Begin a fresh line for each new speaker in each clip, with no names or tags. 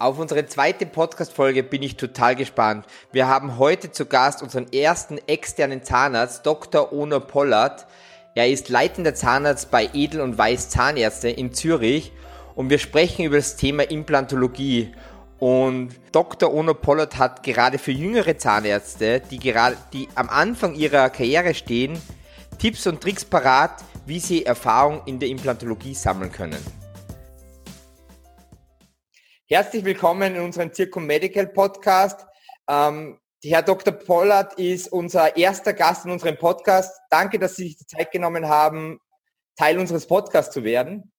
Auf unsere zweite Podcast-Folge bin ich total gespannt. Wir haben heute zu Gast unseren ersten externen Zahnarzt, Dr. Ono Pollard. Er ist leitender Zahnarzt bei Edel und Weiß Zahnärzte in Zürich und wir sprechen über das Thema Implantologie. Und Dr. Ono Pollard hat gerade für jüngere Zahnärzte, die gerade, die am Anfang ihrer Karriere stehen, Tipps und Tricks parat, wie sie Erfahrung in der Implantologie sammeln können. Herzlich willkommen in unserem Circum Medical Podcast. Ähm, Herr Dr. Pollard ist unser erster Gast in unserem Podcast. Danke, dass Sie sich die Zeit genommen haben, Teil unseres Podcasts zu werden.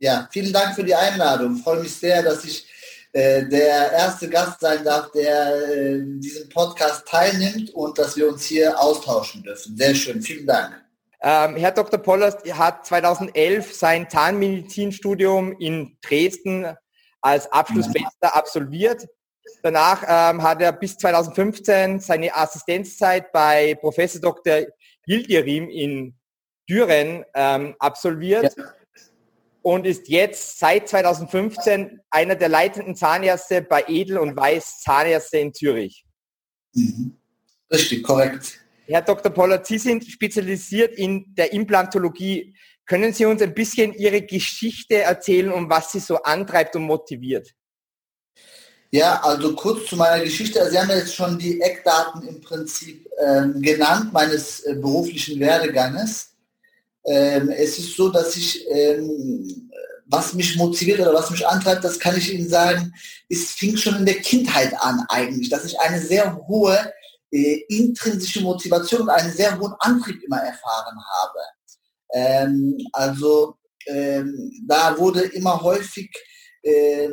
Ja, vielen Dank für die Einladung. Ich freue mich sehr, dass ich äh, der erste Gast sein darf, der äh, diesem Podcast teilnimmt und dass wir uns hier austauschen dürfen. Sehr schön, vielen Dank.
Ähm, Herr Dr. Pollard hat 2011 sein Zahnmedizinstudium in Dresden als Abschlussbester absolviert. Danach ähm, hat er bis 2015 seine Assistenzzeit bei Professor Dr. Yildirim in Düren ähm, absolviert ja. und ist jetzt seit 2015 einer der leitenden Zahnärzte bei Edel und Weiß Zahnärzte in Zürich.
Mhm. Richtig, korrekt.
Herr Dr. Pollard, Sie sind spezialisiert in der Implantologie. Können Sie uns ein bisschen Ihre Geschichte erzählen und was Sie so antreibt und motiviert?
Ja, also kurz zu meiner Geschichte. Sie haben jetzt schon die Eckdaten im Prinzip ähm, genannt meines äh, beruflichen Werdeganges. Ähm, es ist so, dass ich, ähm, was mich motiviert oder was mich antreibt, das kann ich Ihnen sagen, es fing schon in der Kindheit an eigentlich, dass ich eine sehr hohe äh, intrinsische Motivation und einen sehr hohen Antrieb immer erfahren habe. Ähm, also ähm, da wurde immer häufig ähm,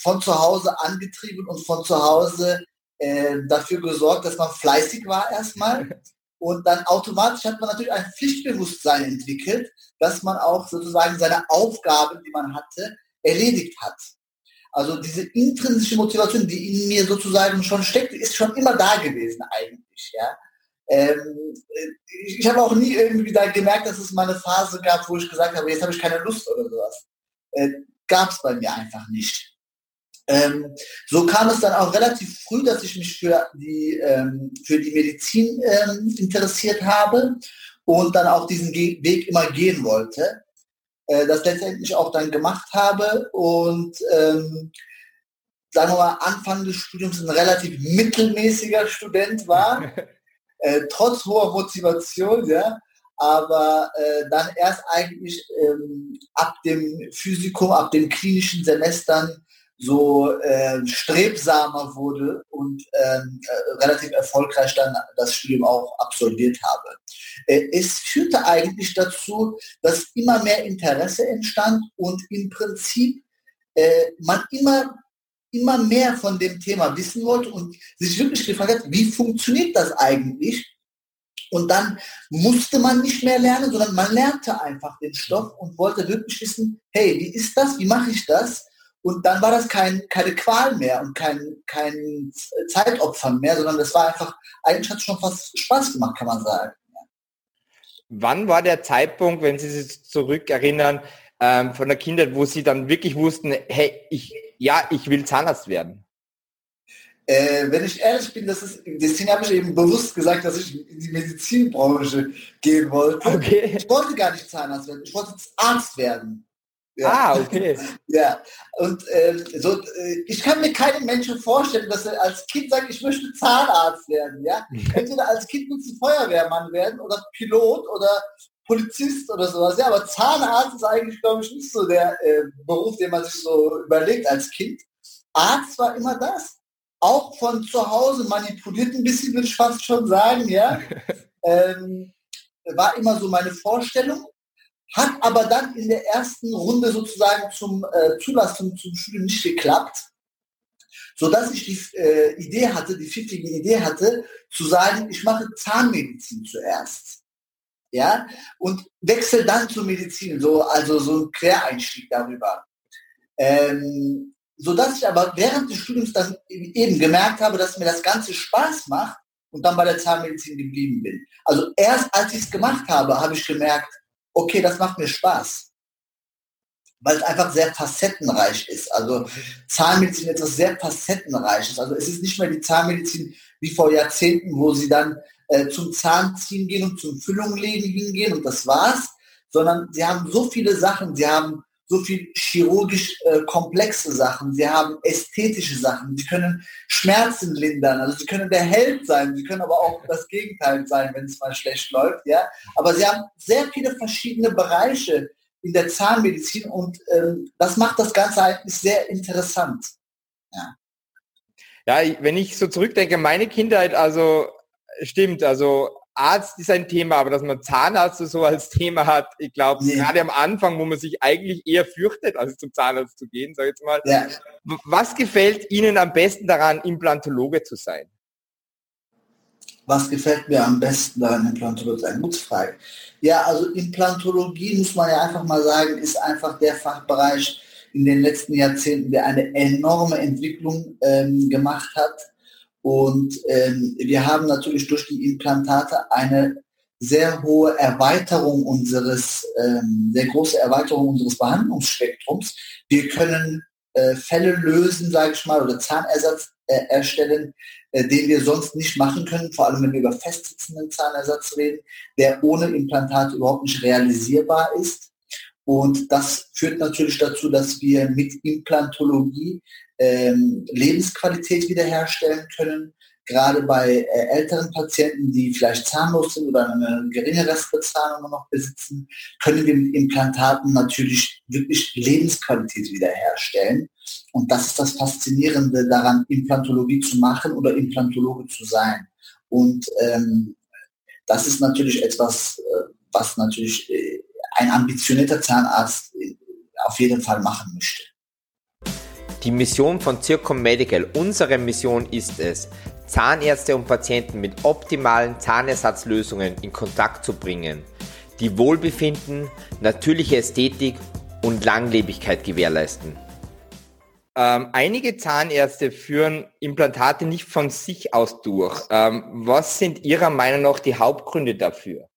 von zu Hause angetrieben und von zu Hause äh, dafür gesorgt, dass man fleißig war erstmal. Und dann automatisch hat man natürlich ein Pflichtbewusstsein entwickelt, dass man auch sozusagen seine Aufgaben, die man hatte, erledigt hat. Also diese intrinsische Motivation, die in mir sozusagen schon steckt, ist schon immer da gewesen eigentlich. Ja? Ähm, ich, ich habe auch nie irgendwie da gemerkt, dass es mal eine Phase gab, wo ich gesagt habe, jetzt habe ich keine Lust oder sowas. Äh, gab es bei mir einfach nicht. Ähm, so kam es dann auch relativ früh, dass ich mich für die, ähm, für die Medizin ähm, interessiert habe und dann auch diesen Ge Weg immer gehen wollte. Äh, das letztendlich auch dann gemacht habe und ähm, sagen wir mal, Anfang des Studiums ein relativ mittelmäßiger Student war. äh, trotz hoher Motivation, ja, aber äh, dann erst eigentlich ähm, ab dem Physikum, ab den klinischen Semestern so äh, strebsamer wurde und ähm, äh, relativ erfolgreich dann das Studium auch absolviert habe. Äh, es führte eigentlich dazu, dass immer mehr Interesse entstand und im Prinzip äh, man immer immer mehr von dem Thema wissen wollte und sich wirklich gefragt hat, wie funktioniert das eigentlich? Und dann musste man nicht mehr lernen, sondern man lernte einfach den Stoff und wollte wirklich wissen, hey, wie ist das, wie mache ich das? Und dann war das kein, keine Qual mehr und kein, kein Zeitopfer mehr, sondern das war einfach, eigentlich hat es schon fast Spaß gemacht, kann man sagen.
Wann war der Zeitpunkt, wenn Sie sich zurückerinnern, ähm, von der Kindheit, wo Sie dann wirklich wussten, hey, ich, ja, ich will Zahnarzt werden?
Äh, wenn ich ehrlich bin, das ist, deswegen habe ich eben bewusst gesagt, dass ich in die Medizinbranche gehen wollte. Okay. Ich wollte gar nicht Zahnarzt werden, ich wollte Arzt werden.
Ja. Ah, okay.
Ja, und äh, so, äh, ich kann mir keinen Menschen vorstellen, dass er als Kind sagt, ich möchte Zahnarzt werden. Ja? Entweder als Kind willst du Feuerwehrmann werden oder Pilot oder Polizist oder sowas. Ja, aber Zahnarzt ist eigentlich, glaube ich, nicht so der äh, Beruf, den man sich so überlegt als Kind. Arzt war immer das. Auch von zu Hause manipuliert ein bisschen, würde ich fast schon sagen, ja. ähm, war immer so meine Vorstellung. Hat aber dann in der ersten Runde sozusagen zum äh, Zulassung zum Studium nicht geklappt sodass ich die äh, Idee hatte, die pfiffige Idee hatte, zu sagen, ich mache Zahnmedizin zuerst ja, und wechsel dann zur Medizin, so, also so ein Quereinstieg darüber. Ähm, so dass ich aber während des Studiums dann eben gemerkt habe, dass mir das Ganze Spaß macht und dann bei der Zahnmedizin geblieben bin. Also erst als ich es gemacht habe, habe ich gemerkt, okay, das macht mir Spaß. weil es einfach sehr facettenreich ist. Also Zahnmedizin etwas sehr facettenreiches. Also es ist nicht mehr die Zahnmedizin wie vor Jahrzehnten, wo sie dann äh, zum Zahnziehen gehen und zum Füllunglegen hingehen und das war's, sondern sie haben so viele Sachen. Sie haben so viel chirurgisch äh, komplexe Sachen, sie haben ästhetische Sachen, sie können Schmerzen lindern, also sie können der Held sein, sie können aber auch das Gegenteil sein, wenn es mal schlecht läuft, ja. Aber sie haben sehr viele verschiedene Bereiche in der Zahnmedizin und ähm, das macht das Ganze eigentlich sehr interessant. Ja.
ja, wenn ich so zurückdenke, meine Kindheit, also stimmt, also Arzt ist ein Thema, aber dass man Zahnarzt so als Thema hat, ich glaube, ja. gerade am Anfang, wo man sich eigentlich eher fürchtet, als zum Zahnarzt zu gehen, sag ich jetzt mal. Ja. Was gefällt Ihnen am besten daran, Implantologe zu sein?
Was gefällt mir am besten daran, Implantologe zu sein? Gute Frage. Ja, also Implantologie, muss man ja einfach mal sagen, ist einfach der Fachbereich in den letzten Jahrzehnten, der eine enorme Entwicklung ähm, gemacht hat und ähm, wir haben natürlich durch die Implantate eine sehr hohe Erweiterung unseres, ähm, sehr große Erweiterung unseres Behandlungsspektrums. Wir können äh, Fälle lösen, sage ich mal, oder Zahnersatz äh, erstellen, äh, den wir sonst nicht machen können, vor allem wenn wir über festsitzenden Zahnersatz reden, der ohne Implantat überhaupt nicht realisierbar ist. Und das führt natürlich dazu, dass wir mit Implantologie ähm, Lebensqualität wiederherstellen können. Gerade bei äh, älteren Patienten, die vielleicht zahnlos sind oder eine geringe Restbezahlung noch besitzen, können wir mit Implantaten natürlich wirklich Lebensqualität wiederherstellen. Und das ist das Faszinierende daran, Implantologie zu machen oder Implantologe zu sein. Und ähm, das ist natürlich etwas, äh, was natürlich äh, ein ambitionierter Zahnarzt auf jeden Fall machen möchte.
Die Mission von Zircom Medical, unsere Mission ist es, Zahnärzte und Patienten mit optimalen Zahnersatzlösungen in Kontakt zu bringen, die Wohlbefinden, natürliche Ästhetik und Langlebigkeit gewährleisten. Ähm, einige Zahnärzte führen Implantate nicht von sich aus durch. Ähm, was sind Ihrer Meinung nach die Hauptgründe dafür?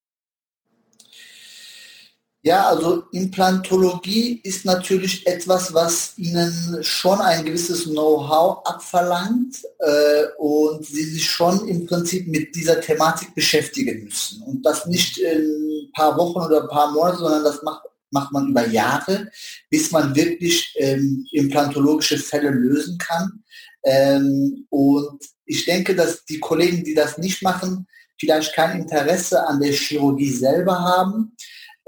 Ja, also Implantologie ist natürlich etwas, was Ihnen schon ein gewisses Know-how abverlangt äh, und Sie sich schon im Prinzip mit dieser Thematik beschäftigen müssen. Und das nicht in ein paar Wochen oder ein paar Monate, sondern das macht, macht man über Jahre, bis man wirklich ähm, implantologische Fälle lösen kann. Ähm, und ich denke, dass die Kollegen, die das nicht machen, vielleicht kein Interesse an der Chirurgie selber haben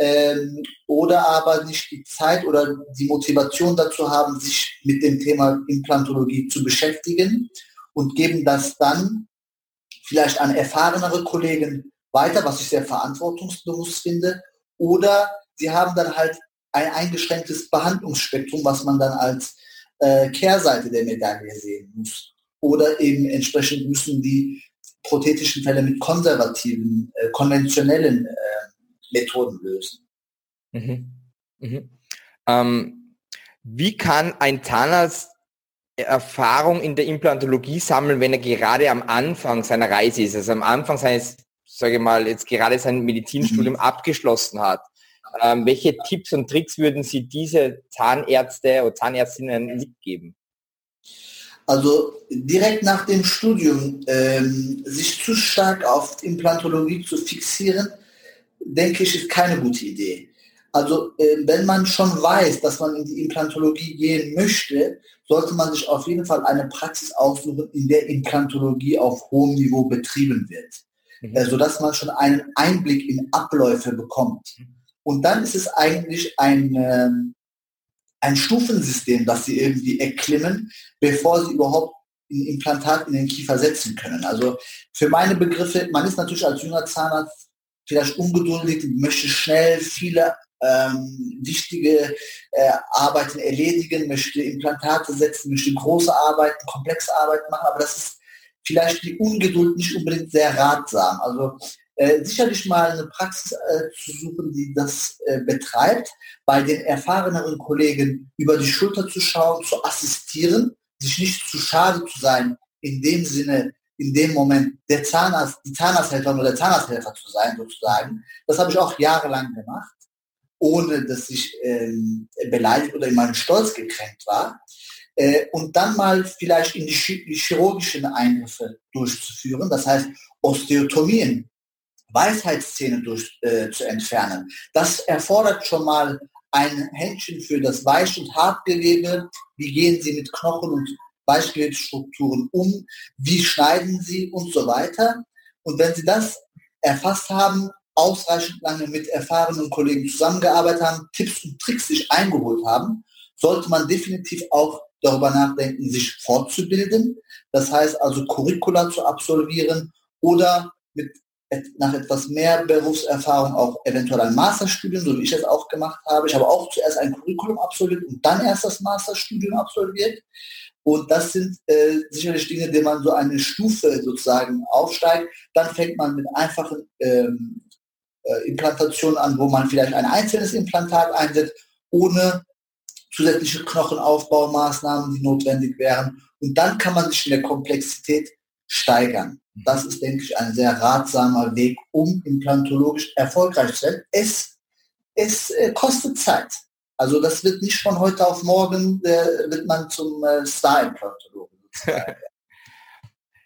ähm, oder aber nicht die Zeit oder die Motivation dazu haben, sich mit dem Thema Implantologie zu beschäftigen und geben das dann vielleicht an erfahrenere Kollegen weiter, was ich sehr verantwortungsbewusst finde, oder sie haben dann halt ein eingeschränktes Behandlungsspektrum, was man dann als äh, Kehrseite der Medaille sehen muss. Oder eben entsprechend müssen die prothetischen Fälle mit konservativen, äh, konventionellen äh, Methoden lösen.
Mhm. Mhm. Ähm, wie kann ein Zahnarzt Erfahrung in der Implantologie sammeln, wenn er gerade am Anfang seiner Reise ist, also am Anfang seines, sage ich mal, jetzt gerade sein Medizinstudium mhm. abgeschlossen hat? Ähm, welche Tipps und Tricks würden Sie diese Zahnärzte oder Zahnärztinnen mitgeben?
Also direkt nach dem Studium ähm, sich zu stark auf Implantologie zu fixieren, denke ich, ist keine gute Idee. Also äh, wenn man schon weiß, dass man in die Implantologie gehen möchte, sollte man sich auf jeden Fall eine Praxis aussuchen, in der Implantologie auf hohem Niveau betrieben wird, mhm. sodass man schon einen Einblick in Abläufe bekommt. Und dann ist es eigentlich ein, äh, ein Stufensystem, das sie irgendwie erklimmen, bevor sie überhaupt ein Implantat in den Kiefer setzen können. Also für meine Begriffe, man ist natürlich als junger Zahnarzt vielleicht ungeduldig, möchte schnell viele ähm, wichtige äh, Arbeiten erledigen, möchte Implantate setzen, möchte große Arbeiten, komplexe Arbeiten machen, aber das ist vielleicht die Ungeduld nicht unbedingt sehr ratsam. Also äh, sicherlich mal eine Praxis äh, zu suchen, die das äh, betreibt, bei den erfahreneren Kollegen über die Schulter zu schauen, zu assistieren, sich nicht zu schade zu sein, in dem Sinne, in dem Moment der Zahnarzt, die Zahnarzthelferin oder der Zahnarzthelfer zu sein, sozusagen. Das habe ich auch jahrelang gemacht. ohne dass ich ähm, beleidigt oder in meinem Stolz gekränkt war. Äh, und dann mal vielleicht in die, die chirurgischen Eingriffe durchzuführen, das heißt Osteotomien, Weisheitszähne durch, äh, zu entfernen. Das erfordert schon mal ein Händchen für das Weich- und Hartgewebe. Wie gehen Sie mit Knochen und Weichgewebsstrukturen um? Wie schneiden Sie und so weiter? Und wenn Sie das erfasst haben, ausreichend lange mit erfahrenen Kollegen zusammengearbeitet haben, Tipps und Tricks sich eingeholt haben, sollte man definitiv auch darüber nachdenken, sich fortzubilden. Das heißt also Curricula zu absolvieren oder mit nach etwas mehr Berufserfahrung auch eventuell ein Masterstudium, so wie ich es auch gemacht habe. Ich habe auch zuerst ein Curriculum absolviert und dann erst das Masterstudium absolviert. Und das sind äh, sicherlich Dinge, die man so eine Stufe sozusagen aufsteigt. Dann fängt man mit einfachen ähm, äh, Implantationen an, wo man vielleicht ein einzelnes Implantat einsetzt, ohne zusätzliche Knochenaufbaumaßnahmen, die notwendig wären. Und dann kann man sich in der Komplexität steigern. Das ist, denke ich, ein sehr ratsamer Weg, um implantologisch erfolgreich zu sein. Es, es äh, kostet Zeit. Also das wird nicht von heute auf morgen, äh, wird man zum äh, Star-Implantologen.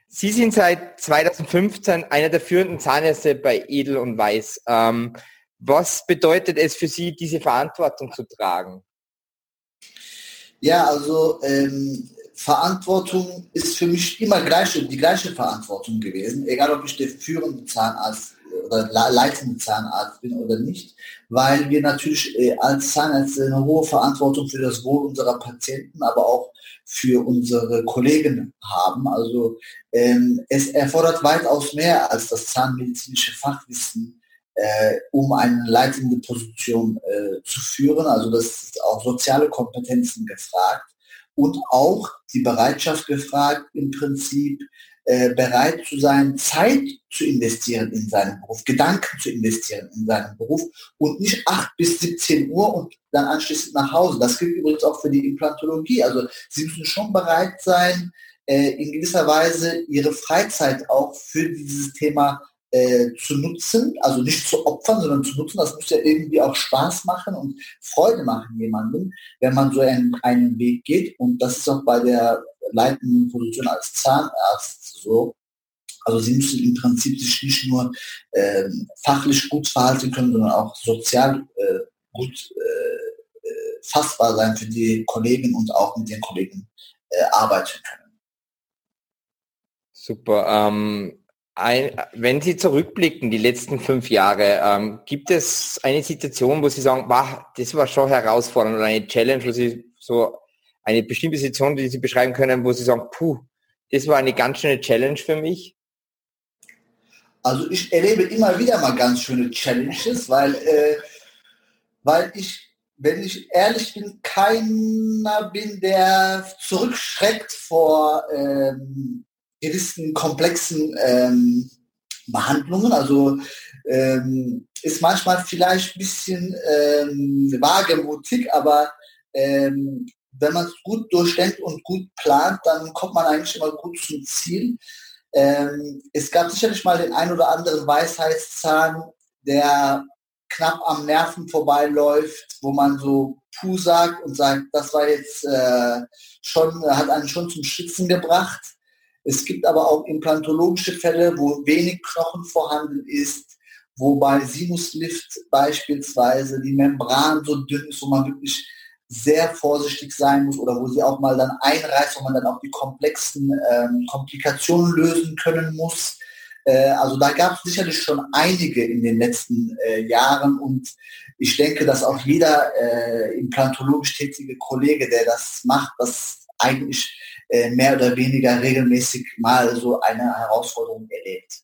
Sie sind seit 2015 einer der führenden Zahnärzte bei Edel und Weiß. Ähm, was bedeutet es für Sie, diese Verantwortung zu tragen?
Ja, also ähm, Verantwortung ist für mich immer gleiche, die gleiche Verantwortung gewesen, egal ob ich der führende Zahnarzt oder leitende Zahnarzt bin oder nicht, weil wir natürlich äh, als Zahnärzte eine hohe Verantwortung für das Wohl unserer Patienten, aber auch für unsere Kollegen haben. Also ähm, es erfordert weitaus mehr als das zahnmedizinische Fachwissen, äh, um eine leitende Position äh, zu führen. Also das ist auch soziale Kompetenzen gefragt und auch die Bereitschaft gefragt, im Prinzip äh, bereit zu sein, Zeit zu investieren in seinen Beruf, Gedanken zu investieren in seinen Beruf und nicht 8 bis 17 Uhr und dann anschließend nach Hause. Das gilt übrigens auch für die Implantologie. Also Sie müssen schon bereit sein, äh, in gewisser Weise Ihre Freizeit auch für dieses Thema äh, zu nutzen, also nicht zu opfern, sondern zu nutzen. Das muss ja irgendwie auch Spaß machen und Freude machen jemandem, wenn man so einen, einen Weg geht. Und das ist auch bei der leitenden Position als Zahnarzt so. Also sie müssen im Prinzip sich nicht nur äh, fachlich gut verhalten können, sondern auch sozial äh, gut äh, äh, fassbar sein für die Kollegen und auch mit den Kollegen äh, arbeiten können.
Super. Ähm, ein, wenn Sie zurückblicken, die letzten fünf Jahre, ähm, gibt es eine Situation, wo Sie sagen, wow, das war schon herausfordernd oder eine Challenge, wo Sie so eine bestimmte Situation, die Sie beschreiben können, wo Sie sagen, puh, das war eine ganz schöne Challenge für mich?
Also ich erlebe immer wieder mal ganz schöne Challenges, weil, äh, weil ich, wenn ich ehrlich bin, keiner bin, der zurückschreckt vor ähm, gewissen komplexen ähm, Behandlungen. Also ähm, ist manchmal vielleicht ein bisschen ähm, wagemutig, aber ähm, wenn man es gut durchdenkt und gut plant, dann kommt man eigentlich immer gut zum Ziel. Ähm, es gab sicherlich mal den ein oder anderen Weisheitszahn, der knapp am Nerven vorbeiläuft, wo man so Puh sagt und sagt, das war jetzt äh, schon, hat einen schon zum Schützen gebracht. Es gibt aber auch implantologische Fälle, wo wenig Knochen vorhanden ist, wo bei Sinuslift beispielsweise die Membran so dünn ist, wo man wirklich sehr vorsichtig sein muss oder wo sie auch mal dann einreißt, wo man dann auch die komplexen ähm, Komplikationen lösen können muss. Äh, also da gab es sicherlich schon einige in den letzten äh, Jahren und ich denke, dass auch jeder äh, implantologisch tätige Kollege, der das macht, das eigentlich äh, mehr oder weniger regelmäßig mal so eine Herausforderung erlebt.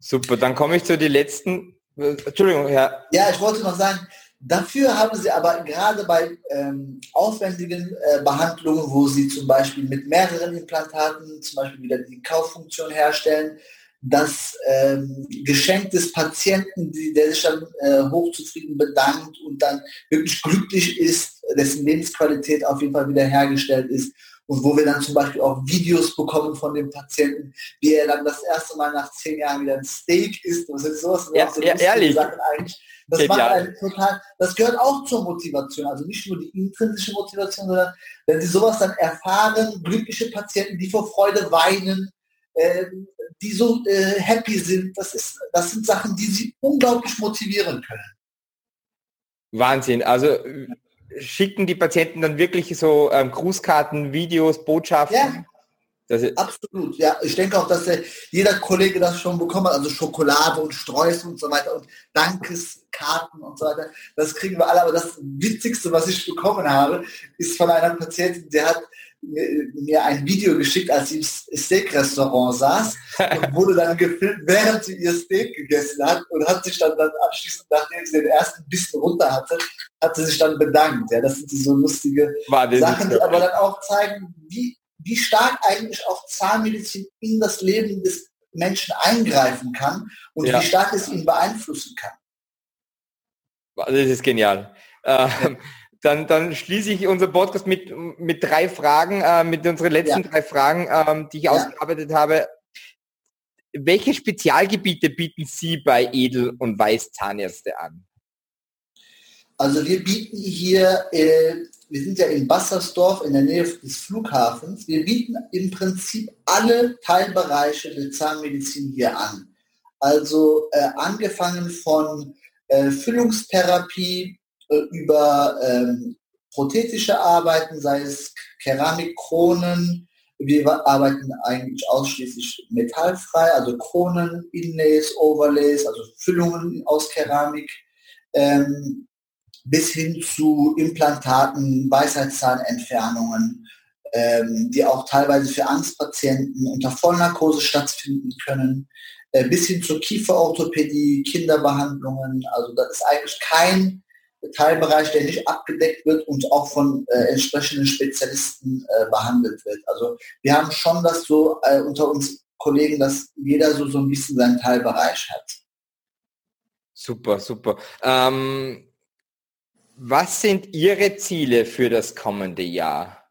Super, dann komme ich zu den letzten. Entschuldigung, Herr.
Ja, ich wollte noch sagen, dafür haben Sie aber gerade bei ähm, aufwendigen äh, Behandlungen, wo Sie zum Beispiel mit mehreren Implantaten zum Beispiel wieder die Kauffunktion herstellen, das ähm, Geschenk des Patienten, die, der sich dann äh, hochzufrieden bedankt und dann wirklich glücklich ist, dessen Lebensqualität auf jeden Fall wieder hergestellt ist und wo wir dann zum Beispiel auch Videos bekommen von dem Patienten, wie er dann das erste Mal nach zehn Jahren wieder ein Steak isst. Ist sowas.
Ja,
so
ja ehrlich.
Sachen eigentlich. Das Genial. macht einen total, das gehört auch zur Motivation, also nicht nur die intrinsische Motivation, sondern wenn Sie sowas dann erfahren, glückliche Patienten, die vor Freude weinen, äh, die so äh, happy sind, das, ist, das sind Sachen, die Sie unglaublich motivieren können.
Wahnsinn. Also schicken die Patienten dann wirklich so ähm, Grußkarten, Videos, Botschaften?
Ja. Absolut, ja. Ich denke auch, dass der, jeder Kollege das schon bekommen hat, also Schokolade und Streusel und so weiter und Dankeskarten und so weiter. Das kriegen wir alle. Aber das Witzigste, was ich bekommen habe, ist von einer Patientin, der hat mir ein Video geschickt, als sie im Steak-Restaurant saß und wurde dann gefilmt, während sie ihr Steak gegessen hat und hat sich dann, dann anschließend, nachdem sie den ersten Bissen runter hatte, hat sie sich dann bedankt. Ja, das sind so lustige Sachen, die aber dann auch zeigen, wie, wie stark eigentlich auch Zahnmedizin in das Leben des Menschen eingreifen kann und ja. wie stark es ihn beeinflussen kann.
Das ist genial. Ähm, dann, dann schließe ich unser Podcast mit, mit drei Fragen, äh, mit unseren letzten ja. drei Fragen, ähm, die ich ja. ausgearbeitet habe. Welche Spezialgebiete bieten Sie bei Edel- und Weiß-Zahnärzte an?
Also wir bieten hier, äh, wir sind ja in Bassersdorf in der Nähe des Flughafens, wir bieten im Prinzip alle Teilbereiche der Zahnmedizin hier an. Also äh, angefangen von äh, Füllungstherapie, über ähm, prothetische Arbeiten, sei es Keramikkronen. Wir arbeiten eigentlich ausschließlich metallfrei, also Kronen, Inlays, Overlays, also Füllungen aus Keramik, ähm, bis hin zu Implantaten, Weisheitszahnentfernungen, ähm, die auch teilweise für Angstpatienten unter Vollnarkose stattfinden können, äh, bis hin zur Kieferorthopädie, Kinderbehandlungen. Also das ist eigentlich kein Teilbereich, der nicht abgedeckt wird und auch von äh, entsprechenden Spezialisten äh, behandelt wird. Also wir haben schon das so äh, unter uns Kollegen, dass jeder so, so ein bisschen seinen Teilbereich hat.
Super, super. Ähm, was sind Ihre Ziele für das kommende Jahr?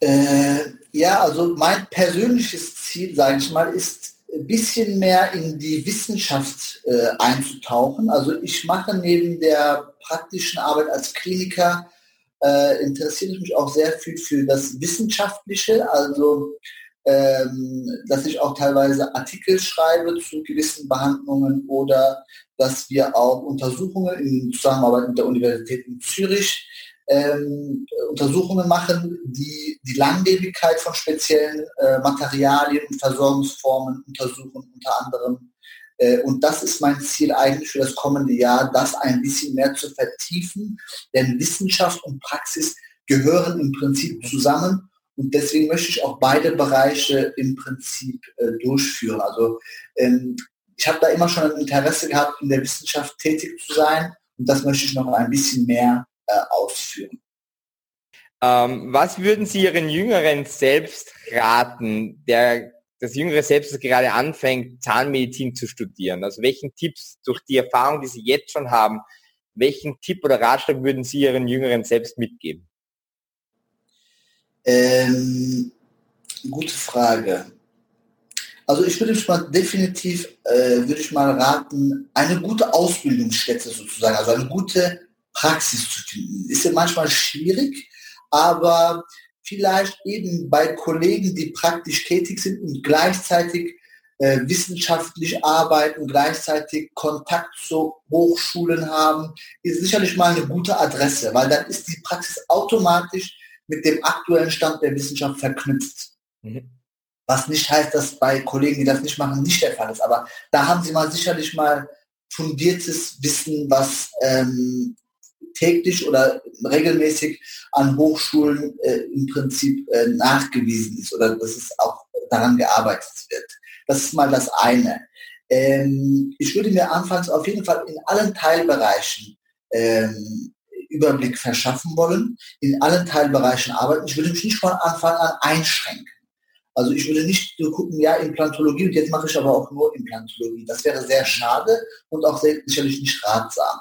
Äh, ja, also mein persönliches Ziel, sage ich mal, ist ein bisschen mehr in die Wissenschaft äh, einzutauchen. Also ich mache neben der praktischen Arbeit als Kliniker, äh, interessiere ich mich auch sehr viel für das Wissenschaftliche, also ähm, dass ich auch teilweise Artikel schreibe zu gewissen Behandlungen oder dass wir auch Untersuchungen in Zusammenarbeit mit der Universität in Zürich ähm, Untersuchungen machen, die die Langlebigkeit von speziellen äh, Materialien und Versorgungsformen untersuchen, unter anderem. Äh, und das ist mein Ziel eigentlich für das kommende Jahr, das ein bisschen mehr zu vertiefen, denn Wissenschaft und Praxis gehören im Prinzip zusammen. Und deswegen möchte ich auch beide Bereiche im Prinzip äh, durchführen. Also ähm, ich habe da immer schon ein Interesse gehabt, in der Wissenschaft tätig zu sein. Und das möchte ich noch ein bisschen mehr äh, ausführen.
Ähm, was würden Sie Ihren Jüngeren selbst raten, der das Jüngere selbst das gerade anfängt, Zahnmedizin zu studieren? Also welchen Tipps durch die Erfahrung, die Sie jetzt schon haben, welchen Tipp oder Ratschlag würden Sie Ihren Jüngeren selbst mitgeben?
Ähm, gute Frage. Also ich würde mal definitiv, äh, würde ich mal raten, eine gute Ausbildungsstätte sozusagen, also eine gute Praxis zu finden. Ist ja manchmal schwierig, aber vielleicht eben bei Kollegen, die praktisch tätig sind und gleichzeitig äh, wissenschaftlich arbeiten, gleichzeitig Kontakt zu Hochschulen haben, ist sicherlich mal eine gute Adresse, weil dann ist die Praxis automatisch mit dem aktuellen Stand der Wissenschaft verknüpft. Mhm. Was nicht heißt, dass bei Kollegen, die das nicht machen, nicht der Fall ist. Aber da haben sie mal sicherlich mal fundiertes Wissen, was ähm, täglich oder regelmäßig an Hochschulen äh, im Prinzip äh, nachgewiesen ist oder dass es auch daran gearbeitet wird. Das ist mal das eine. Ähm, ich würde mir anfangs auf jeden Fall in allen Teilbereichen ähm, Überblick verschaffen wollen, in allen Teilbereichen arbeiten. Ich würde mich nicht von Anfang an einschränken. Also ich würde nicht so gucken, ja, Implantologie und jetzt mache ich aber auch nur Implantologie. Das wäre sehr schade und auch sehr, sicherlich nicht ratsam.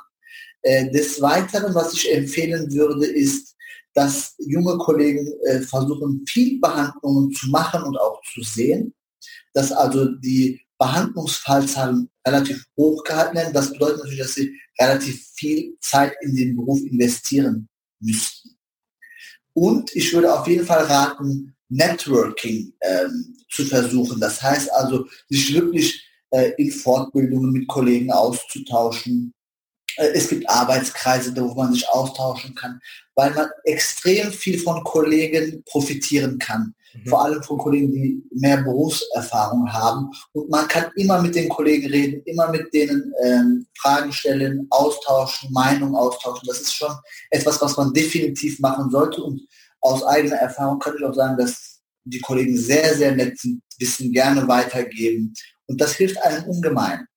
Äh, des Weiteren, was ich empfehlen würde, ist, dass junge Kollegen äh, versuchen, viel Behandlungen zu machen und auch zu sehen, dass also die Behandlungsfallzahlen relativ hoch gehalten werden. Das bedeutet natürlich, dass sie relativ viel Zeit in den Beruf investieren müssten. Und ich würde auf jeden Fall raten, Networking ähm, zu versuchen. Das heißt also, sich wirklich äh, in Fortbildungen mit Kollegen auszutauschen, es gibt Arbeitskreise, wo man sich austauschen kann, weil man extrem viel von Kollegen profitieren kann. Mhm. Vor allem von Kollegen, die mehr Berufserfahrung haben. Und man kann immer mit den Kollegen reden, immer mit denen ähm, Fragen stellen, austauschen, Meinungen austauschen. Das ist schon etwas, was man definitiv machen sollte. Und aus eigener Erfahrung kann ich auch sagen, dass die Kollegen sehr, sehr nett sind, Wissen gerne weitergeben. Und das hilft einem ungemein.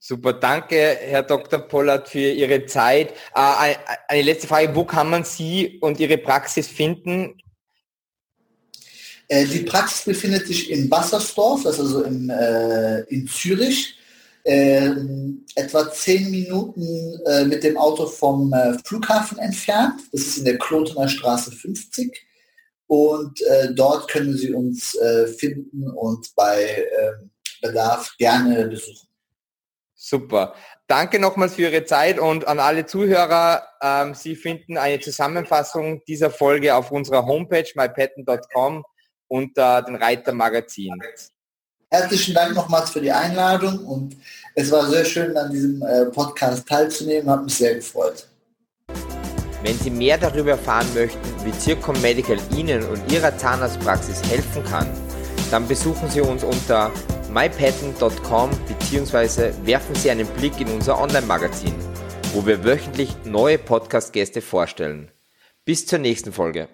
Super, danke, Herr Dr. Pollard, für Ihre Zeit. Äh, eine letzte Frage, wo kann man Sie und Ihre Praxis finden?
Äh, die Praxis befindet sich in Bassersdorf, das ist also in, äh, in Zürich. Äh, etwa zehn Minuten äh, mit dem Auto vom äh, Flughafen entfernt. Das ist in der Klotener Straße 50. Und dort können Sie uns finden und bei ähm, Bedarf gerne besuchen.
Super. Danke nochmals für Ihre Zeit und an alle Zuhörer. Ähm, Sie finden eine Zusammenfassung dieser Folge auf unserer Homepage mypatent.com unter den Reiter Magazin.
Herzlichen Dank nochmals für die Einladung und es war sehr schön, an diesem äh, Podcast teilzunehmen. Hat mich sehr gefreut.
Wenn Sie mehr darüber erfahren möchten, wie Zircom Medical Ihnen und Ihrer Zahnarztpraxis helfen kann, dann besuchen Sie uns unter mypatent.com bzw. werfen Sie einen Blick in unser Online-Magazin, wo wir wöchentlich neue Podcast-Gäste vorstellen. Bis zur nächsten Folge.